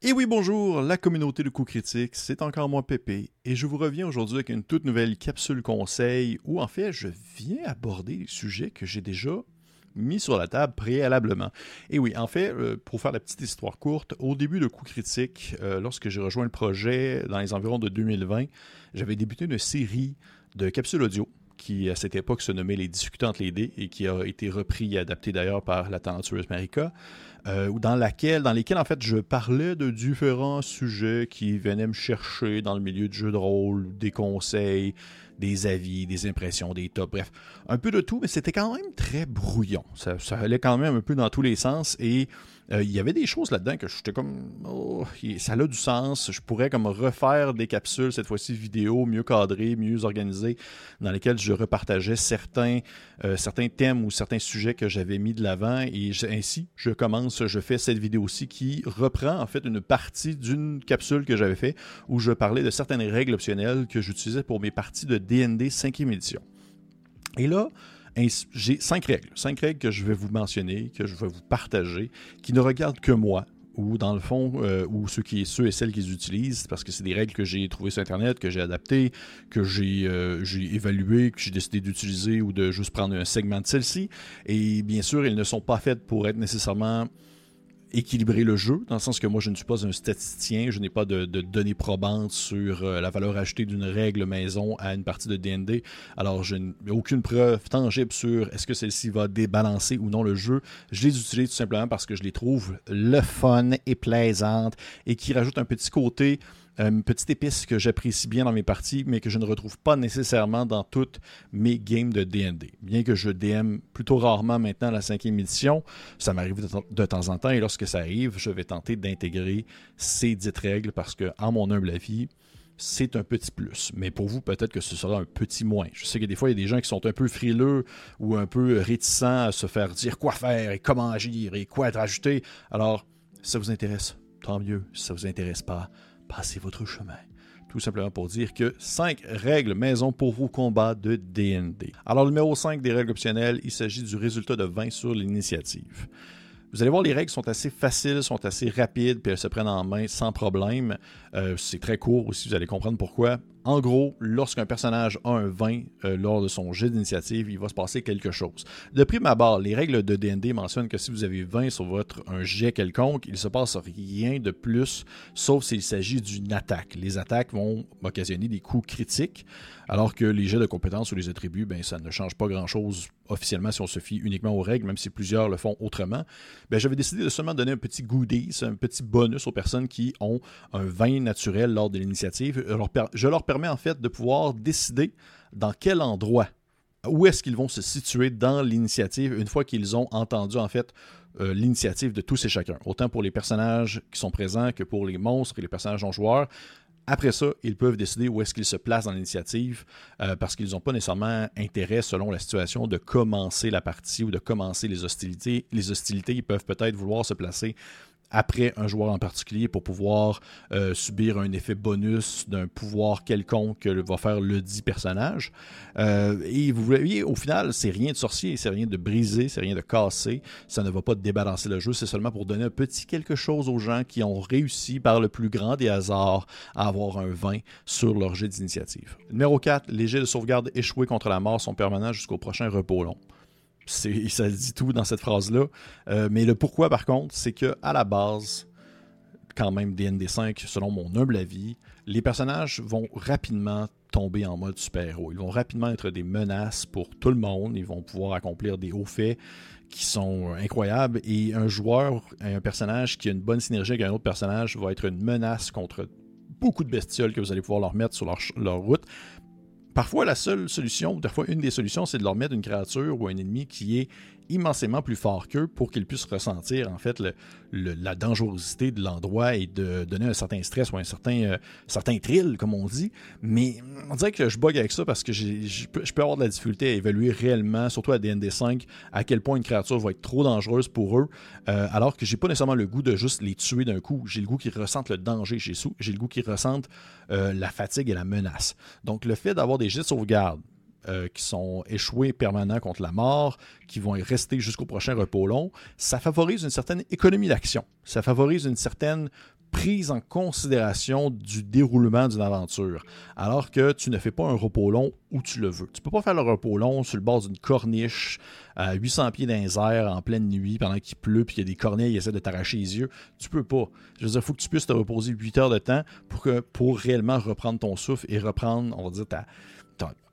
Et oui, bonjour, la communauté de coups critiques, c'est encore moi Pépé, et je vous reviens aujourd'hui avec une toute nouvelle capsule conseil où en fait je viens aborder des sujets que j'ai déjà mis sur la table préalablement. Et oui, en fait, euh, pour faire la petite histoire courte, au début de coups critiques, euh, lorsque j'ai rejoint le projet dans les environs de 2020, j'avais débuté une série de capsules audio qui à cette époque se nommait Les discutants les dés et qui a été repris et adapté d'ailleurs par la talentueuse Marika. Euh, dans, laquelle, dans lesquelles en fait je parlais de différents sujets qui venaient me chercher dans le milieu du jeu de rôle, des conseils, des avis, des impressions, des tops, bref, un peu de tout, mais c'était quand même très brouillon. Ça, ça allait quand même un peu dans tous les sens et euh, il y avait des choses là-dedans que j'étais comme oh, ça a du sens. Je pourrais comme refaire des capsules, cette fois-ci vidéo, mieux cadrées, mieux organisées, dans lesquelles je repartageais certains, euh, certains thèmes ou certains sujets que j'avais mis de l'avant. Et ainsi, je commence, je fais cette vidéo-ci qui reprend en fait une partie d'une capsule que j'avais fait où je parlais de certaines règles optionnelles que j'utilisais pour mes parties de DND 5e édition. Et là, j'ai cinq règles. Cinq règles que je vais vous mentionner, que je vais vous partager, qui ne regardent que moi, ou dans le fond, euh, ou ceux, qui, ceux et celles qui les utilisent, parce que c'est des règles que j'ai trouvées sur Internet, que j'ai adaptées, que j'ai euh, évaluées, que j'ai décidé d'utiliser ou de juste prendre un segment de celle-ci. Et bien sûr, elles ne sont pas faites pour être nécessairement équilibrer le jeu, dans le sens que moi, je ne suis pas un statisticien, je n'ai pas de, données probantes sur euh, la valeur ajoutée d'une règle maison à une partie de DND. Alors, je n'ai aucune preuve tangible sur est-ce que celle-ci va débalancer ou non le jeu. Je les utilise tout simplement parce que je les trouve le fun et plaisante et qui rajoutent un petit côté une petite épice que j'apprécie bien dans mes parties, mais que je ne retrouve pas nécessairement dans toutes mes games de DND. Bien que je DM plutôt rarement maintenant la cinquième édition, ça m'arrive de, temps en temps, et lorsque ça arrive, je vais tenter d'intégrer ces dites règles parce que, en mon humble avis, c'est un petit plus. Mais pour vous, peut-être que ce sera un petit moins. Je sais que des fois, il y a des gens qui sont un peu frileux ou un peu réticents à se faire dire quoi faire et comment agir et quoi être ajouté. Alors, si ça vous intéresse, tant mieux. Si ça ne vous intéresse pas, passez votre chemin. Tout simplement pour dire que 5 règles maison pour vos combats de DND. Alors, le numéro 5 des règles optionnelles, il s'agit du résultat de 20 sur l'initiative. Vous allez voir, les règles sont assez faciles, sont assez rapides, puis elles se prennent en main sans problème. Euh, c'est très court aussi, vous allez comprendre pourquoi. En gros, lorsqu'un personnage a un 20 euh, lors de son jet d'initiative, il va se passer quelque chose. De prime abord, les règles de D&D mentionnent que si vous avez 20 sur votre un jet quelconque, il ne se passe rien de plus, sauf s'il s'agit d'une attaque. Les attaques vont occasionner des coups critiques, alors que les jets de compétences ou les attributs, ben, ça ne change pas grand-chose officiellement si on se fie uniquement aux règles, même si plusieurs le font autrement. Ben, J'avais décidé de seulement donner un petit goodies, un petit bonus aux personnes qui ont un 20 naturel lors de l'initiative. Je leur permets en fait de pouvoir décider dans quel endroit, où est-ce qu'ils vont se situer dans l'initiative une fois qu'ils ont entendu en fait euh, l'initiative de tous et chacun, autant pour les personnages qui sont présents que pour les monstres et les personnages non joueurs. Après ça, ils peuvent décider où est-ce qu'ils se placent dans l'initiative euh, parce qu'ils n'ont pas nécessairement intérêt, selon la situation, de commencer la partie ou de commencer les hostilités. Les hostilités, ils peuvent peut-être vouloir se placer après un joueur en particulier pour pouvoir euh, subir un effet bonus d'un pouvoir quelconque que va faire le dit personnage. Euh, et vous voyez, au final, c'est rien de sorcier, c'est rien de brisé, c'est rien de cassé. Ça ne va pas débalancer le jeu, c'est seulement pour donner un petit quelque chose aux gens qui ont réussi par le plus grand des hasards à avoir un 20 sur leur jet d'initiative. Numéro 4, les jets de sauvegarde échoués contre la mort sont permanents jusqu'au prochain repos long ça dit tout dans cette phrase-là. Euh, mais le pourquoi, par contre, c'est que à la base, quand même, DND5, selon mon humble avis, les personnages vont rapidement tomber en mode super-héros. Ils vont rapidement être des menaces pour tout le monde. Ils vont pouvoir accomplir des hauts faits qui sont incroyables. Et un joueur, un personnage qui a une bonne synergie avec un autre personnage va être une menace contre beaucoup de bestioles que vous allez pouvoir leur mettre sur leur, leur route Parfois, la seule solution, parfois une des solutions, c'est de leur mettre une créature ou un ennemi qui est immensément plus fort qu'eux pour qu'ils puissent ressentir en fait la dangerosité de l'endroit et de donner un certain stress ou un certain, euh, certain thrill, comme on dit. Mais on dirait que je bug avec ça parce que je peux avoir de la difficulté à évaluer réellement, surtout à DND5, à quel point une créature va être trop dangereuse pour eux, euh, alors que j'ai pas nécessairement le goût de juste les tuer d'un coup. J'ai le goût qu'ils ressentent le danger, j'ai le goût qu'ils ressentent euh, la fatigue et la menace. Donc le fait d'avoir des jets de sauvegarde, euh, qui sont échoués permanents contre la mort, qui vont rester jusqu'au prochain repos long, ça favorise une certaine économie d'action. Ça favorise une certaine prise en considération du déroulement d'une aventure, alors que tu ne fais pas un repos long où tu le veux. Tu peux pas faire le repos long sur le bord d'une corniche à 800 pieds dans en pleine nuit pendant qu'il pleut puis qu'il y a des corneilles qui essaient de t'arracher les yeux. Tu peux pas. Je veux dire, il faut que tu puisses te reposer 8 heures de temps pour, que, pour réellement reprendre ton souffle et reprendre, on va dire, ta,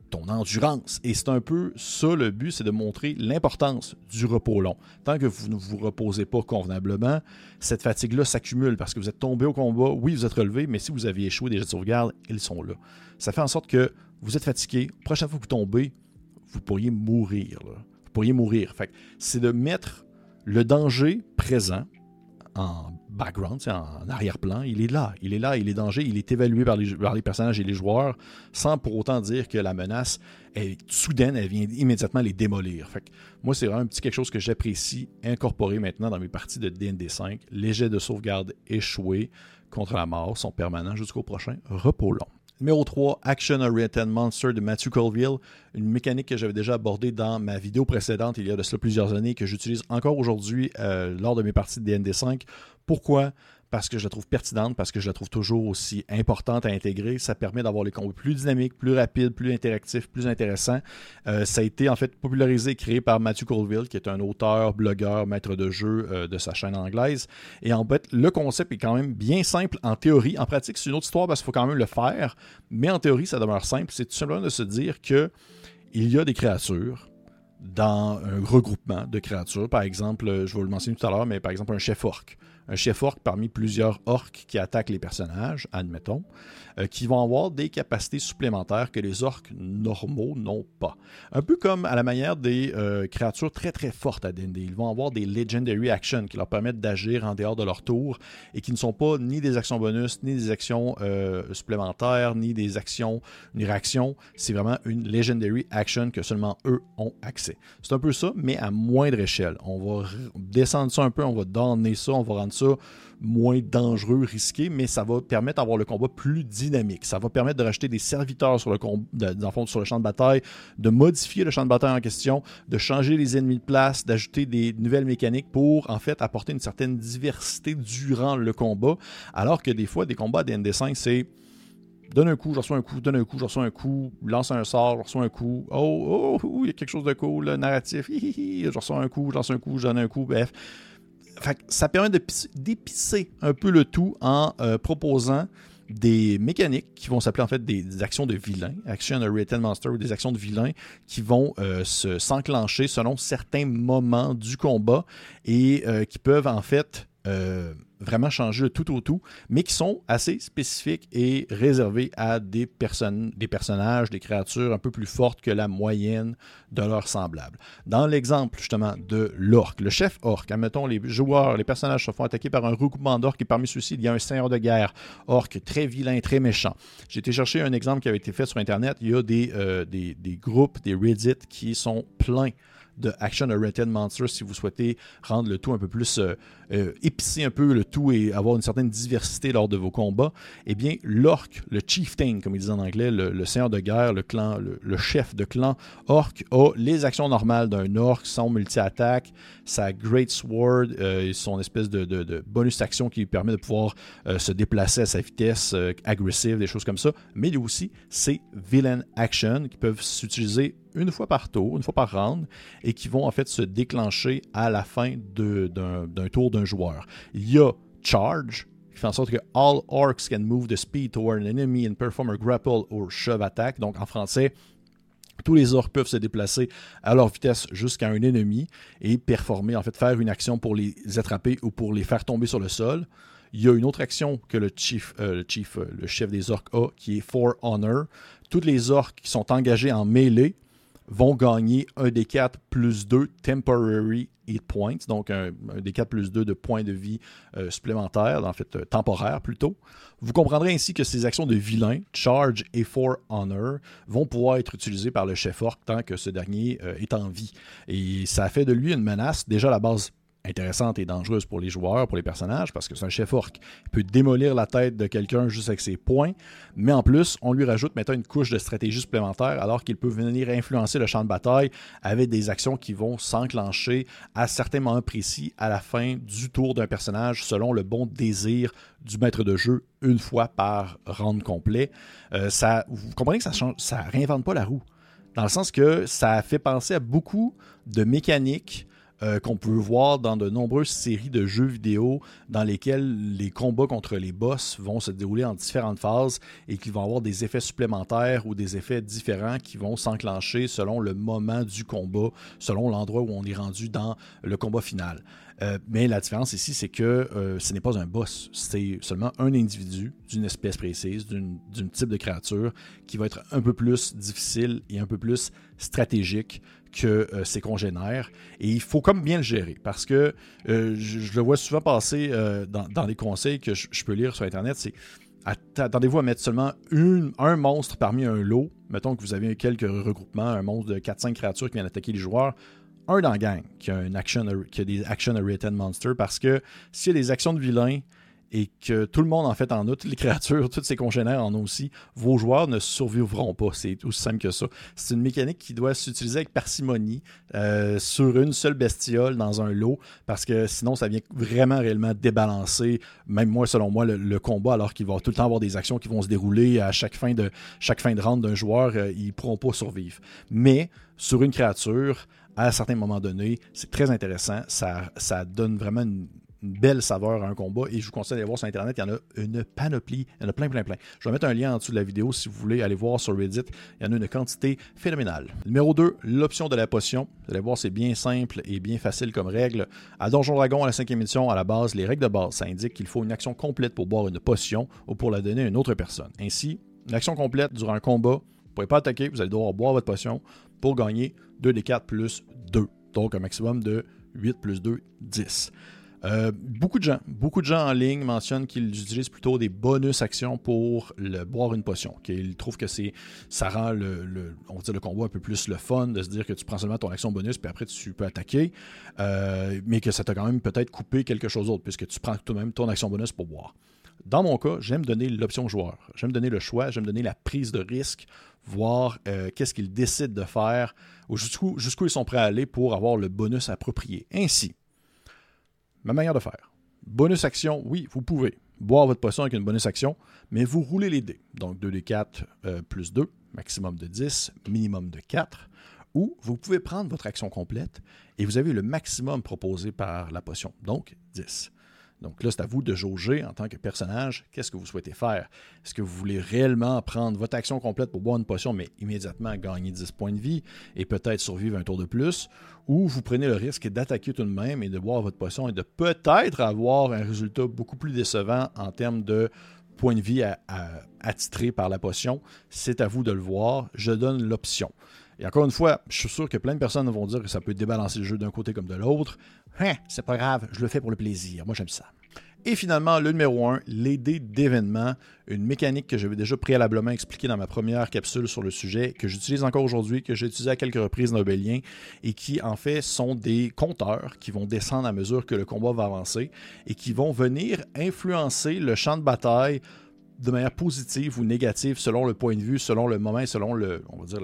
ton endurance. Et c'est un peu ça le but, c'est de montrer l'importance du repos long. Tant que vous ne vous reposez pas convenablement, cette fatigue-là s'accumule parce que vous êtes tombé au combat, oui, vous êtes relevé, mais si vous aviez échoué des jets de sauvegarde, ils sont là. Ça fait en sorte que vous êtes fatigué. Prochaine fois que vous tombez, vous pourriez mourir. Vous pourriez mourir. Fait c'est de mettre le danger présent en background, en arrière-plan. Il est là, il est là, il est danger, il est évalué par les, personnages et les joueurs, sans pour autant dire que la menace est soudaine, elle vient immédiatement les démolir. Moi, c'est vraiment un petit quelque chose que j'apprécie incorporer maintenant dans mes parties de DND5. Les jets de sauvegarde échoués contre la mort sont permanents jusqu'au prochain repos long. Numéro 3, Action Oriented Monster de Matthew Colville, une mécanique que j'avais déjà abordée dans ma vidéo précédente il y a de cela plusieurs années, que j'utilise encore aujourd'hui euh, lors de mes parties de DND5. Pourquoi? Parce que je la trouve pertinente, parce que je la trouve toujours aussi importante à intégrer. Ça permet d'avoir les combos plus dynamiques, plus rapides, plus interactifs, plus intéressants. Euh, ça a été en fait popularisé et créé par Matthew Colville, qui est un auteur, blogueur, maître de jeu euh, de sa chaîne anglaise. Et en fait, le concept est quand même bien simple en théorie. En pratique, c'est une autre histoire parce qu'il faut quand même le faire. Mais en théorie, ça demeure simple. C'est tout simplement de se dire que il y a des créatures dans un regroupement de créatures. Par exemple, je vais vous le mentionner tout à l'heure, mais par exemple un chef orc un chef orc parmi plusieurs orcs qui attaquent les personnages, admettons, euh, qui vont avoir des capacités supplémentaires que les orcs normaux n'ont pas. Un peu comme à la manière des euh, créatures très très fortes à D&D. Ils vont avoir des Legendary Actions qui leur permettent d'agir en dehors de leur tour et qui ne sont pas ni des actions bonus, ni des actions euh, supplémentaires, ni des actions, une réaction. C'est vraiment une Legendary Action que seulement eux ont accès. C'est un peu ça, mais à moindre échelle. On va descendre ça un peu, on va donner ça, on va rendre ça moins dangereux, risqué, mais ça va permettre d'avoir le combat plus dynamique. Ça va permettre de rajouter des serviteurs sur le, sur le champ de bataille, de modifier le champ de bataille en question, de changer les ennemis de place, d'ajouter des nouvelles mécaniques pour en fait apporter une certaine diversité durant le combat. Alors que des fois, des combats DND5, c'est donne un coup, je reçois un coup, donne un coup, je reçois un coup, lance un sort, je reçois un coup, oh, oh, oh il y a quelque chose de cool, le narratif, je reçois un coup, je lance un coup, je donne un coup, bref ça permet d'épicer un peu le tout en euh, proposant des mécaniques qui vont s'appeler en fait des, actions de vilain, action rated monster ou des actions de vilain qui vont euh, s'enclencher selon certains moments du combat et euh, qui peuvent en fait vraiment changer de tout au tout, mais qui sont assez spécifiques et réservés à des, personnes, des personnages, des créatures un peu plus fortes que la moyenne de leurs semblables. Dans l'exemple justement de l'orque, le chef orque, admettons les joueurs, les personnages se font attaquer par un regroupement d'orques et parmi ceux-ci, il y a un seigneur de guerre, orque très vilain, très méchant. J'ai été chercher un exemple qui avait été fait sur Internet, il y a des, euh, des, groupes, des Reddit qui sont pleins de Action Rated Monster si vous souhaitez rendre le tout un peu plus euh, euh, épicer un peu le tout et avoir une certaine diversité lors de vos combats, eh bien, l'orc, le chieftain, comme ils disent en anglais, le, seigneur de guerre, le clan, le, chef de clan orc, a les actions normales d'un orc, son multi-attaque, sa Great Sword, euh, son espèce de, bonus action qui lui permet de pouvoir se déplacer à sa vitesse agressive, des choses comme ça, mais il a aussi ses villain actions qui peuvent s'utiliser une fois par tour, une fois par round, et qui vont en fait se déclencher à la fin d'un tour joueur. Il y a Charge, qui fait en sorte que all orcs can move the speed toward an enemy and perform a grapple or shove attack. Donc en français, tous les orcs peuvent se déplacer à leur vitesse jusqu'à un ennemi et performer, en fait, faire une action pour les attraper ou pour les faire tomber sur le sol. Il y a une autre action que le chief, euh, le, chief euh, le chef des orcs a, qui est For Honor. Toutes les orcs qui sont engagés en mêlée vont gagner un des 4 plus 2 temporary hit points, donc un, des 4 plus 2 de points de vie euh, supplémentaires, en fait euh, temporaires plutôt. Vous comprendrez ainsi que ces actions de vilain, Charge et For Honor, vont pouvoir être utilisées par le chef orc tant que ce dernier euh, est en vie. Et ça fait de lui une menace déjà à la base intéressante et dangereuse pour les joueurs, pour les personnages, parce que c'est un chef orc. Peut démolir la tête de quelqu'un juste avec ses poings, mais en plus, on lui rajoute maintenant une couche de stratégie supplémentaire, alors qu'il peut venir influencer le champ de bataille avec des actions qui vont s'enclencher à certains moments précis à la fin du tour d'un personnage, selon le bon désir du maître de jeu une fois par round complet. Euh, ça, vous comprenez que ça ne ça réinvente pas la roue dans le sens que ça fait penser à beaucoup de mécaniques euh, qu'on peut voir dans de nombreuses séries de jeux vidéo dans lesquels les combats contre les boss vont se dérouler en différentes phases et qui vont avoir des effets supplémentaires ou des effets différents qui vont s'enclencher selon le moment du combat, selon l'endroit où on est rendu dans le combat final. Euh, mais la différence ici, c'est que euh, ce n'est pas un boss, c'est seulement un individu d'une espèce précise, d'un type de créature qui va être un peu plus difficile et un peu plus stratégique que euh, ses congénères. Et il faut comme bien le gérer parce que euh, je, le vois souvent passer euh, dans, les conseils que je, peux lire sur Internet, c'est attendez-vous à mettre seulement un monstre parmi un lot. Mettons que vous avez quelques regroupements, un monstre de 4-5 créatures qui viennent attaquer les joueurs. Un dans la gang qui a, une action, qui a des action rated monsters parce que s'il y a des actions de vilains et que tout le monde en fait en a, toutes les créatures, tous ses congénères en ont aussi, vos joueurs ne survivront pas. C'est aussi simple que ça. C'est une mécanique qui doit s'utiliser avec parcimonie euh, sur une seule bestiole dans un lot, parce que sinon ça vient vraiment réellement débalancer, même moi selon moi, le, combat, alors qu'il va tout le temps avoir des actions qui vont se dérouler à chaque fin de, chaque d'un joueur, euh, ils ne pourront pas survivre. Mais sur une créature, à un certain moment donné, c'est très intéressant. Ça, ça donne vraiment une, belle saveur à un combat. Et je vous conseille d'aller voir sur Internet, il y en a une panoplie, il y en a plein, plein, plein. Je vais mettre un lien en dessous de la vidéo si vous voulez aller voir sur Reddit. Il y en a une quantité phénoménale. Numéro 2, l'option de la potion. Vous allez voir, c'est bien simple et bien facile comme règle. À Donjon Dragon, à la cinquième édition, à la base, les règles de base, ça indique qu'il faut une action complète pour boire une potion ou pour la donner à une autre personne. Ainsi, une action complète durant un combat, vous ne pouvez pas attaquer, vous allez devoir boire votre potion pour gagner 2 des 4 plus 2. Donc un maximum de 8 plus 2, 10. Euh, beaucoup de gens, beaucoup de gens en ligne mentionnent qu'ils utilisent plutôt des bonus actions pour boire une potion. Qu'ils trouvent que c'est, ça rend le, on le combat un peu plus le fun de se dire que tu prends seulement ton action bonus puis après tu peux attaquer, euh, mais que ça t'a quand même peut-être coupé quelque chose d'autre puisque tu prends tout de même ton action bonus pour boire. Dans mon cas, j'aime donner l'option joueur. J'aime donner le choix, j'aime donner la prise de risque, voir euh, qu'est-ce qu'ils décident de faire, ou jusqu'où ils sont prêts à aller pour avoir le bonus approprié. Ainsi, Ma manière de faire. Bonus action, oui, vous pouvez boire votre poisson avec une bonus action, mais vous roulez les dés. Donc 2 d 4 plus 2, maximum de 10, minimum de 4. Ou vous pouvez prendre votre action complète et vous avez le maximum proposé par la potion, donc 10. Donc là, c'est à vous de jauger en tant que personnage, qu'est-ce que vous souhaitez faire? Est-ce que vous voulez réellement prendre votre action complète pour boire une potion, mais immédiatement gagner 10 points de vie et peut-être survivre un tour de plus, ou vous prenez le risque d'attaquer tout de même et de boire votre potion et de peut-être avoir un résultat beaucoup plus décevant en termes de points de vie à, attitrer par la potion? C'est à vous de le voir. Je donne l'option. Et encore une fois, je suis sûr que plein de personnes vont dire que ça peut débalancer le jeu d'un côté comme de l'autre. Hein, c'est pas grave, je le fais pour le plaisir. Moi, j'aime ça. Et finalement, le numéro 1, les dés d'événement, une mécanique que j'avais déjà préalablement expliquée dans ma première capsule sur le sujet, que j'utilise encore aujourd'hui, que j'ai utilisé à quelques reprises dans Obélien, et qui en fait sont des compteurs qui vont descendre à mesure que le combat va avancer et qui vont venir influencer le champ de bataille de manière positive ou négative selon le point de vue, selon le moment, selon le, on va dire,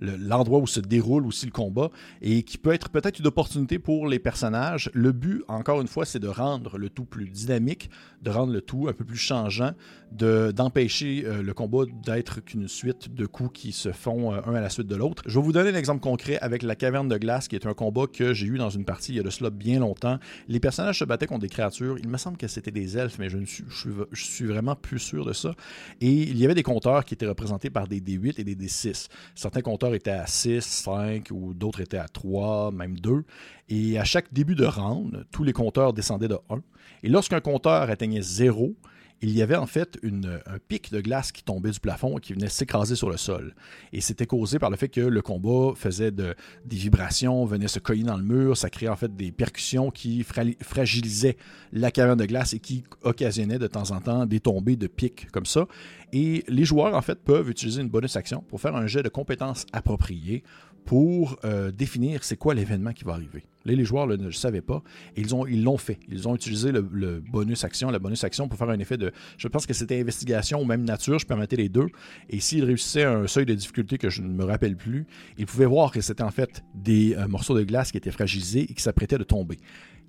l'endroit où se déroule aussi le combat, et qui peut être peut-être une opportunité pour les personnages. Le but, encore une fois, c'est de rendre le tout plus dynamique, de rendre le tout un peu plus changeant, d'empêcher euh, le combat d'être qu'une suite de coups qui se font euh, un à la suite de l'autre. Je vais vous donner un exemple concret avec la caverne de glace, qui est un combat que j'ai eu dans une partie il y a de cela bien longtemps. Les personnages se battaient contre des créatures. Il me semble que c'était des elfes, mais je, ne suis, je suis vraiment plus sûr de ça. Et il y avait des compteurs qui étaient représentés par des D8 et des D6. Certains compteurs étaient à 6, 5 ou d'autres étaient à 3, même 2. Et à chaque début de round, tous les compteurs descendaient de 1. Et lorsqu'un compteur atteignait 0, il y avait en fait un pic de glace qui tombait du plafond et qui venait s'écraser sur le sol. Et c'était causé par le fait que le combat faisait des vibrations, venait se cogner dans le mur, ça créait en fait des percussions qui fragilisaient la caverne de glace et qui occasionnaient de temps en temps des tombées de pics comme ça. Et les joueurs en fait peuvent utiliser une bonus action pour faire un jet de compétences appropriées pour euh, définir c'est quoi l'événement qui va arriver. Les joueurs ne le savaient pas ils, ont, ils l'ont fait. Ils ont utilisé le, bonus action, la bonus action pour faire un effet de. Je pense que c'était investigation ou même nature, je permettais les deux. Et s'ils réussissaient un seuil de difficulté que je ne me rappelle plus, ils pouvaient voir que c'était en fait des euh, morceaux de glace qui étaient fragilisés et qui s'apprêtaient de tomber.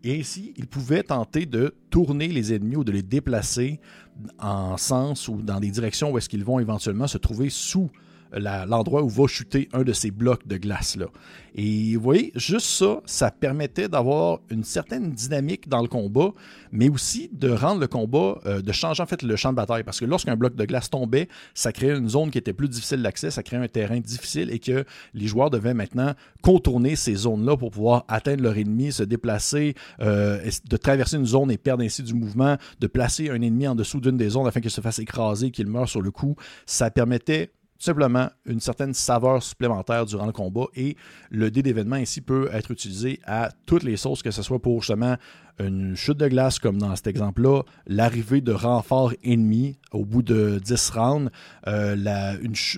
Et ainsi, ils pouvaient tenter de tourner les ennemis ou de les déplacer en sens ou dans des directions où est-ce qu'ils vont éventuellement se trouver sous l'endroit où va chuter un de ces blocs de glace-là. Et vous voyez, juste ça, ça permettait d'avoir une certaine dynamique dans le combat, mais aussi de rendre le combat, euh, de changer en fait le champ de bataille. Parce que lorsqu'un bloc de glace tombait, ça créait une zone qui était plus difficile d'accès, ça créait un terrain difficile et que les joueurs devaient maintenant contourner ces zones-là pour pouvoir atteindre leur ennemi, se déplacer, euh, de traverser une zone et perdre ainsi du mouvement, de placer un ennemi en dessous d'une des zones afin qu'il se fasse écraser, qu'il meure sur le coup. Ça permettait simplement une certaine saveur supplémentaire durant le combat et le dé d'événement ici peut être utilisé à toutes les sauces, que ce soit pour justement une chute de glace comme dans cet exemple-là, l'arrivée de renforts ennemis au bout de 10 rounds, euh,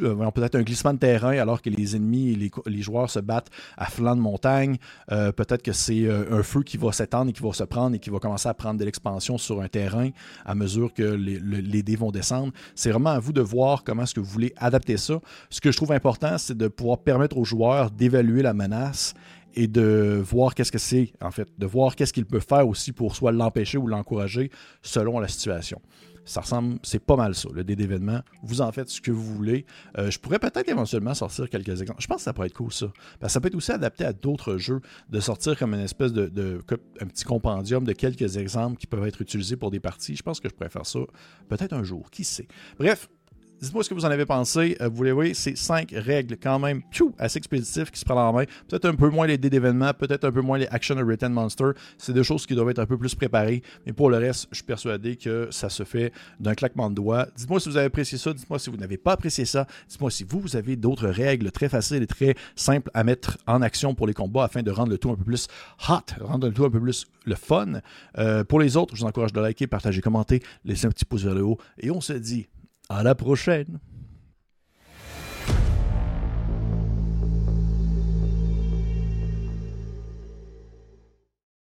euh peut-être un glissement de terrain alors que les ennemis et les, joueurs se battent à flanc de montagne, euh, peut-être que c'est un feu qui va s'étendre et qui va se prendre et qui va commencer à prendre de l'expansion sur un terrain à mesure que les, les dés vont descendre. C'est vraiment à vous de voir comment est-ce que vous voulez adapter ça. Ce que je trouve important, c'est de pouvoir permettre aux joueurs d'évaluer la menace et de voir qu'est-ce que c'est, en fait, de voir qu'est-ce qu'il peut faire aussi pour soit l'empêcher ou l'encourager selon la situation. Ça ressemble, c'est pas mal ça, le dé d'événement. Vous en faites ce que vous voulez. Euh, je pourrais peut-être éventuellement sortir quelques exemples. Je pense que ça pourrait être cool ça. Parce que ça peut être aussi adapté à d'autres jeux, de sortir comme une espèce de, un petit compendium de quelques exemples qui peuvent être utilisés pour des parties. Je pense que je pourrais faire ça peut-être un jour, qui sait. Bref, Dites-moi ce que vous en avez pensé. Euh, vous les voyez, c'est cinq règles quand même assez expéditifs qui se prennent en main. Peut-être un peu moins les dés d'événements, peut-être un peu moins les Action of Written Monster. C'est des choses qui doivent être un peu plus préparées. Mais pour le reste, je suis persuadé que ça se fait d'un claquement de doigts. Dites-moi si vous avez apprécié ça. Dites-moi si vous n'avez pas apprécié ça. Dites-moi si vous, vous avez d'autres règles très faciles et très simples à mettre en action pour les combats afin de rendre le tout un peu plus hot, rendre le tout un peu plus le fun. Euh, pour les autres, je vous encourage de liker, partager, commenter, laisser un petit pouce vers le haut. Et on se dit à la prochaine